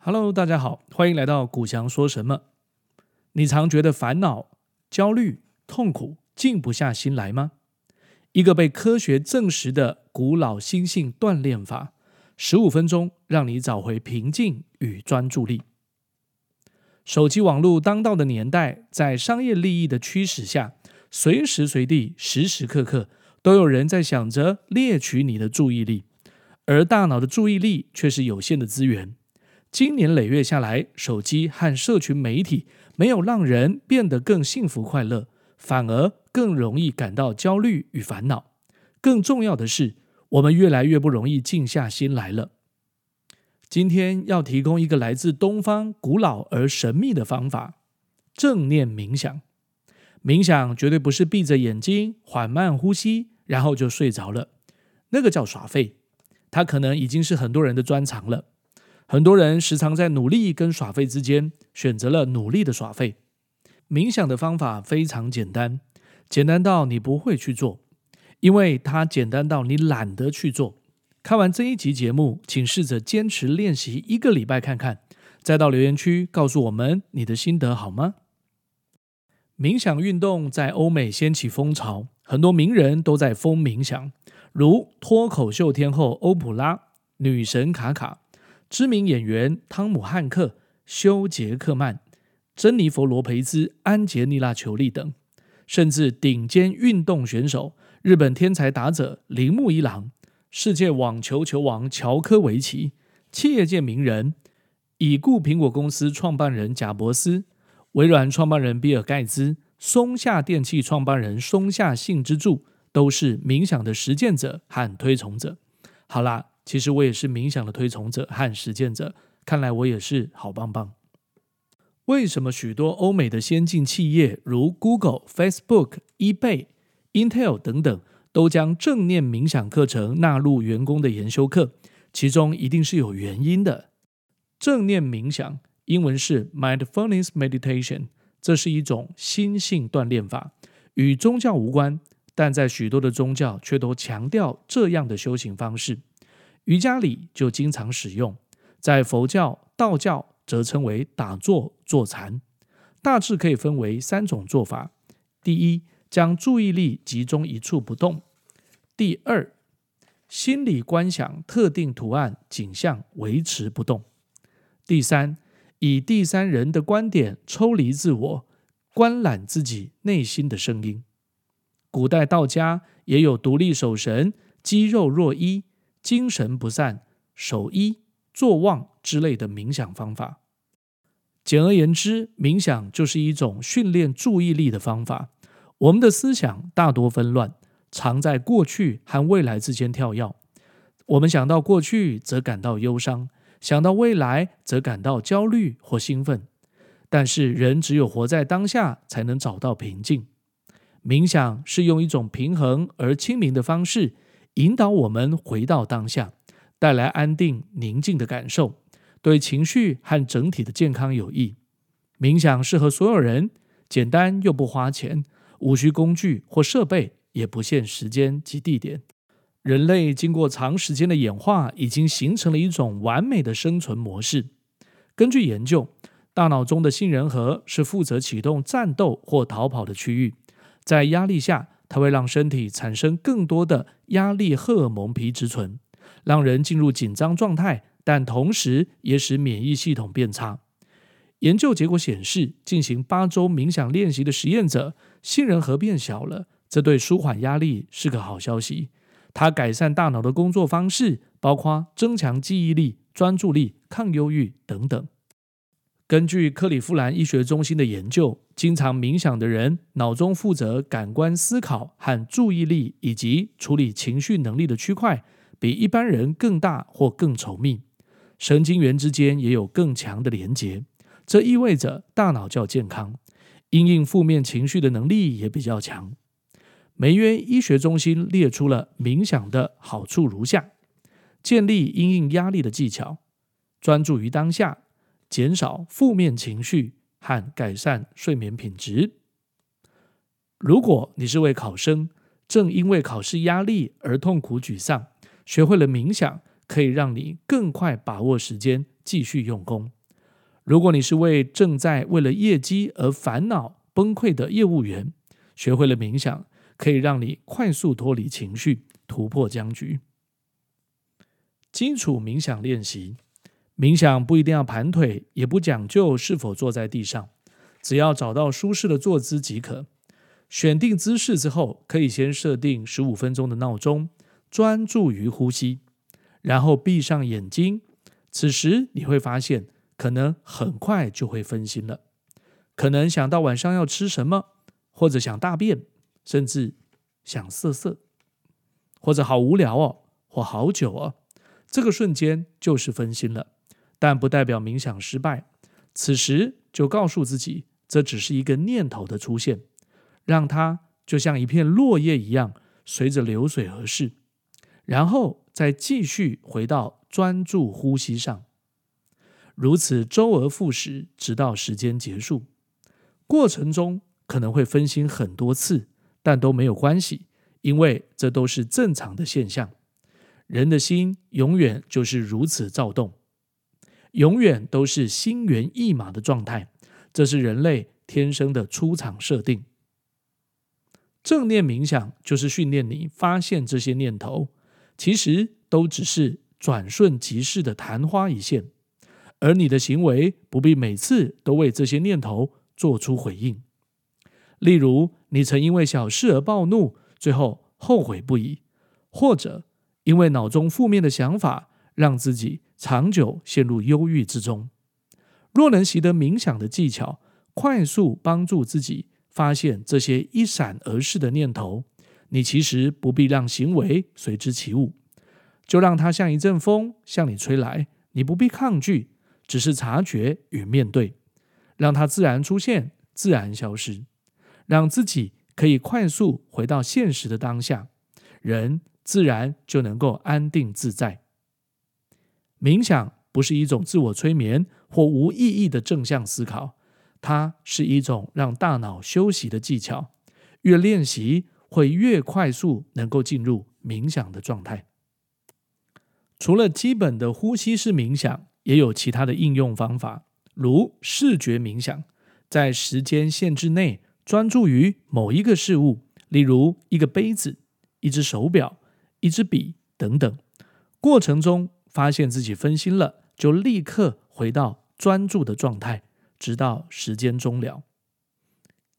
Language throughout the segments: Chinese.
Hello，大家好，欢迎来到古翔说什么。你常觉得烦恼、焦虑、痛苦，静不下心来吗？一个被科学证实的古老心性锻炼法，十五分钟让你找回平静与专注力。手机网络当道的年代，在商业利益的驱使下，随时随地、时时刻刻都有人在想着猎取你的注意力，而大脑的注意力却是有限的资源。今年累月下来，手机和社群媒体没有让人变得更幸福快乐，反而更容易感到焦虑与烦恼。更重要的是，我们越来越不容易静下心来了。今天要提供一个来自东方古老而神秘的方法——正念冥想。冥想绝对不是闭着眼睛缓慢呼吸，然后就睡着了，那个叫耍废。它可能已经是很多人的专长了。很多人时常在努力跟耍废之间选择了努力的耍废。冥想的方法非常简单，简单到你不会去做，因为它简单到你懒得去做。看完这一集节目，请试着坚持练习一个礼拜看看，再到留言区告诉我们你的心得好吗？冥想运动在欧美掀起风潮，很多名人都在疯冥想，如脱口秀天后欧普拉、女神卡卡。知名演员汤姆汉克、休杰克曼、珍妮佛罗培兹、安洁莉娜裘丽等，甚至顶尖运动选手日本天才打者铃木一郎、世界网球球王乔科维奇、企业界名人已故苹果公司创办人贾伯斯、微软创办人比尔盖茨、松下电器创办人松下幸之助，都是冥想的实践者和推崇者。好啦。其实我也是冥想的推崇者和实践者，看来我也是好棒棒。为什么许多欧美的先进企业，如 Google、Facebook、eBay、Intel 等等，都将正念冥想课程纳入员工的研修课？其中一定是有原因的。正念冥想，英文是 Mindfulness Meditation，这是一种心性锻炼法，与宗教无关，但在许多的宗教却都强调这样的修行方式。瑜伽里就经常使用，在佛教、道教则称为打坐坐禅。大致可以分为三种做法：第一，将注意力集中一处不动；第二，心里观想特定图案景象，维持不动；第三，以第三人的观点抽离自我，观览自己内心的声音。古代道家也有独立守神、肌肉若一。精神不散、守一、坐忘之类的冥想方法。简而言之，冥想就是一种训练注意力的方法。我们的思想大多纷乱，常在过去和未来之间跳跃。我们想到过去，则感到忧伤；想到未来，则感到焦虑或兴奋。但是，人只有活在当下，才能找到平静。冥想是用一种平衡而清明的方式。引导我们回到当下，带来安定宁静的感受，对情绪和整体的健康有益。冥想适合所有人，简单又不花钱，无需工具或设备，也不限时间及地点。人类经过长时间的演化，已经形成了一种完美的生存模式。根据研究，大脑中的杏仁核是负责启动战斗或逃跑的区域，在压力下，它会让身体产生更多的压力荷尔蒙皮质醇，让人进入紧张状态，但同时也使免疫系统变差。研究结果显示，进行八周冥想练习的实验者，杏仁核变小了，这对舒缓压力是个好消息。它改善大脑的工作方式，包括增强记忆力、专注力、抗忧郁等等。根据克里夫兰医学中心的研究，经常冥想的人，脑中负责感官思考和注意力以及处理情绪能力的区块，比一般人更大或更稠密，神经元之间也有更强的连接。这意味着大脑较健康，因应负面情绪的能力也比较强。梅约医学中心列出了冥想的好处如下：建立因应压力的技巧，专注于当下。减少负面情绪和改善睡眠品质。如果你是位考生，正因为考试压力而痛苦沮丧，学会了冥想，可以让你更快把握时间，继续用功。如果你是位正在为了业绩而烦恼崩溃的业务员，学会了冥想，可以让你快速脱离情绪，突破僵局。基础冥想练习，冥想不一定要盘腿，也不讲究是否坐在地上，只要找到舒适的坐姿即可。选定姿势之后，可以先设定十五分钟的闹钟，专注于呼吸，然后闭上眼睛。此时你会发现，可能很快就会分心了，可能想到晚上要吃什么，或者想大便，甚至想色色，或者好无聊哦，或好久哦。这个瞬间就是分心了，但不代表冥想失败。此时就告诉自己，这只是一个念头的出现。让它就像一片落叶一样，随着流水而逝，然后再继续回到专注呼吸上，如此周而复始，直到时间结束。过程中可能会分心很多次，但都没有关系，因为这都是正常的现象。人的心永远就是如此躁动，永远都是心猿意马的状态，这是人类天生的出厂设定。正念冥想就是训练你发现这些念头，其实都只是转瞬即逝的昙花一现，而你的行为不必每次都为这些念头做出回应。例如，你曾因为小事而暴怒，最后后悔不已，或者因为脑中负面的想法，让自己长久陷入忧郁之中。若能习得冥想的技巧，快速帮助自己。发现这些一闪而逝的念头，你其实不必让行为随之起舞，就让它像一阵风向你吹来，你不必抗拒，只是察觉与面对，让它自然出现，自然消失，让自己可以快速回到现实的当下，人自然就能够安定自在。冥想不是一种自我催眠或无意义的正向思考。它是一种让大脑休息的技巧，越练习会越快速能够进入冥想的状态。除了基本的呼吸式冥想，也有其他的应用方法，如视觉冥想，在时间限制内专注于某一个事物，例如一个杯子、一只手表、一支笔等等。过程中发现自己分心了，就立刻回到专注的状态。直到时间终了。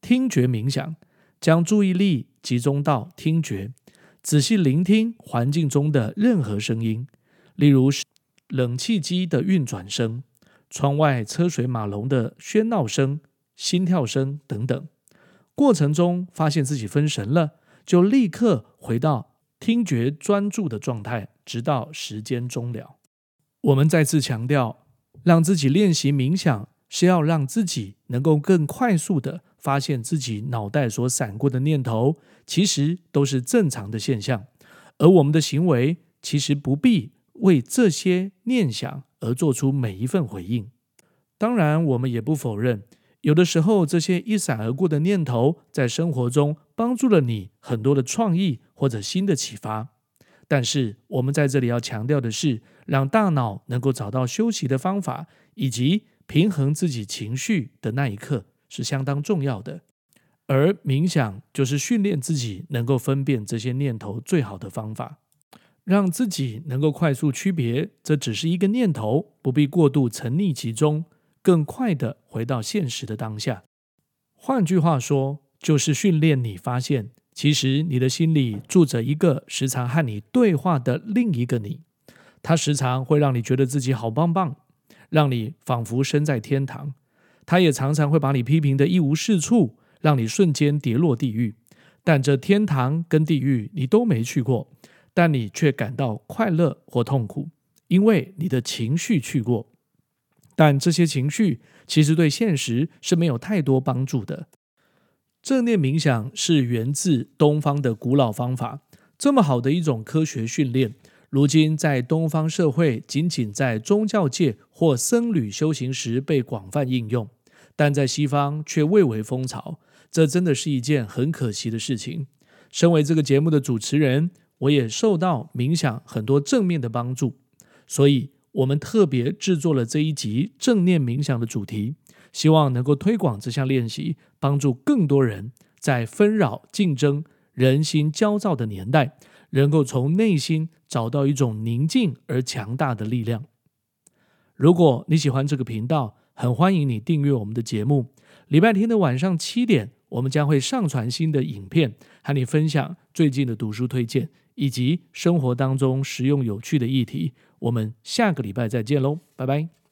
听觉冥想，将注意力集中到听觉，仔细聆听环境中的任何声音，例如冷气机的运转声、窗外车水马龙的喧闹声、心跳声等等。过程中发现自己分神了，就立刻回到听觉专注的状态，直到时间终了。我们再次强调，让自己练习冥想。是要让自己能够更快速地发现自己脑袋所闪过的念头，其实都是正常的现象，而我们的行为其实不必为这些念想而做出每一份回应。当然，我们也不否认，有的时候这些一闪而过的念头在生活中帮助了你很多的创意或者新的启发。但是，我们在这里要强调的是，让大脑能够找到休息的方法，以及平衡自己情绪的那一刻是相当重要的，而冥想就是训练自己能够分辨这些念头最好的方法，让自己能够快速区别，这只是一个念头，不必过度沉溺其中，更快地回到现实的当下。换句话说，就是训练你发现，其实你的心里住着一个时常和你对话的另一个你，他时常会让你觉得自己好棒棒。让你仿佛身在天堂，他也常常会把你批评的一无是处，让你瞬间跌落地狱。但这天堂跟地狱你都没去过，但你却感到快乐或痛苦，因为你的情绪去过。但这些情绪其实对现实是没有太多帮助的。正念冥想是源自东方的古老方法，这么好的一种科学训练。如今，在东方社会，仅仅在宗教界或僧侣修行时被广泛应用，但在西方却蔚为风潮。这真的是一件很可惜的事情。身为这个节目的主持人，我也受到冥想很多正面的帮助，所以我们特别制作了这一集正念冥想的主题，希望能够推广这项练习，帮助更多人在纷扰、竞争、人心焦躁的年代，能够从内心找到一种宁静而强大的力量。如果你喜欢这个频道，很欢迎你订阅我们的节目。礼拜天的晚上七点，我们将会上传新的影片，和你分享最近的读书推荐，以及生活当中实用有趣的议题。我们下个礼拜再见喽，拜拜。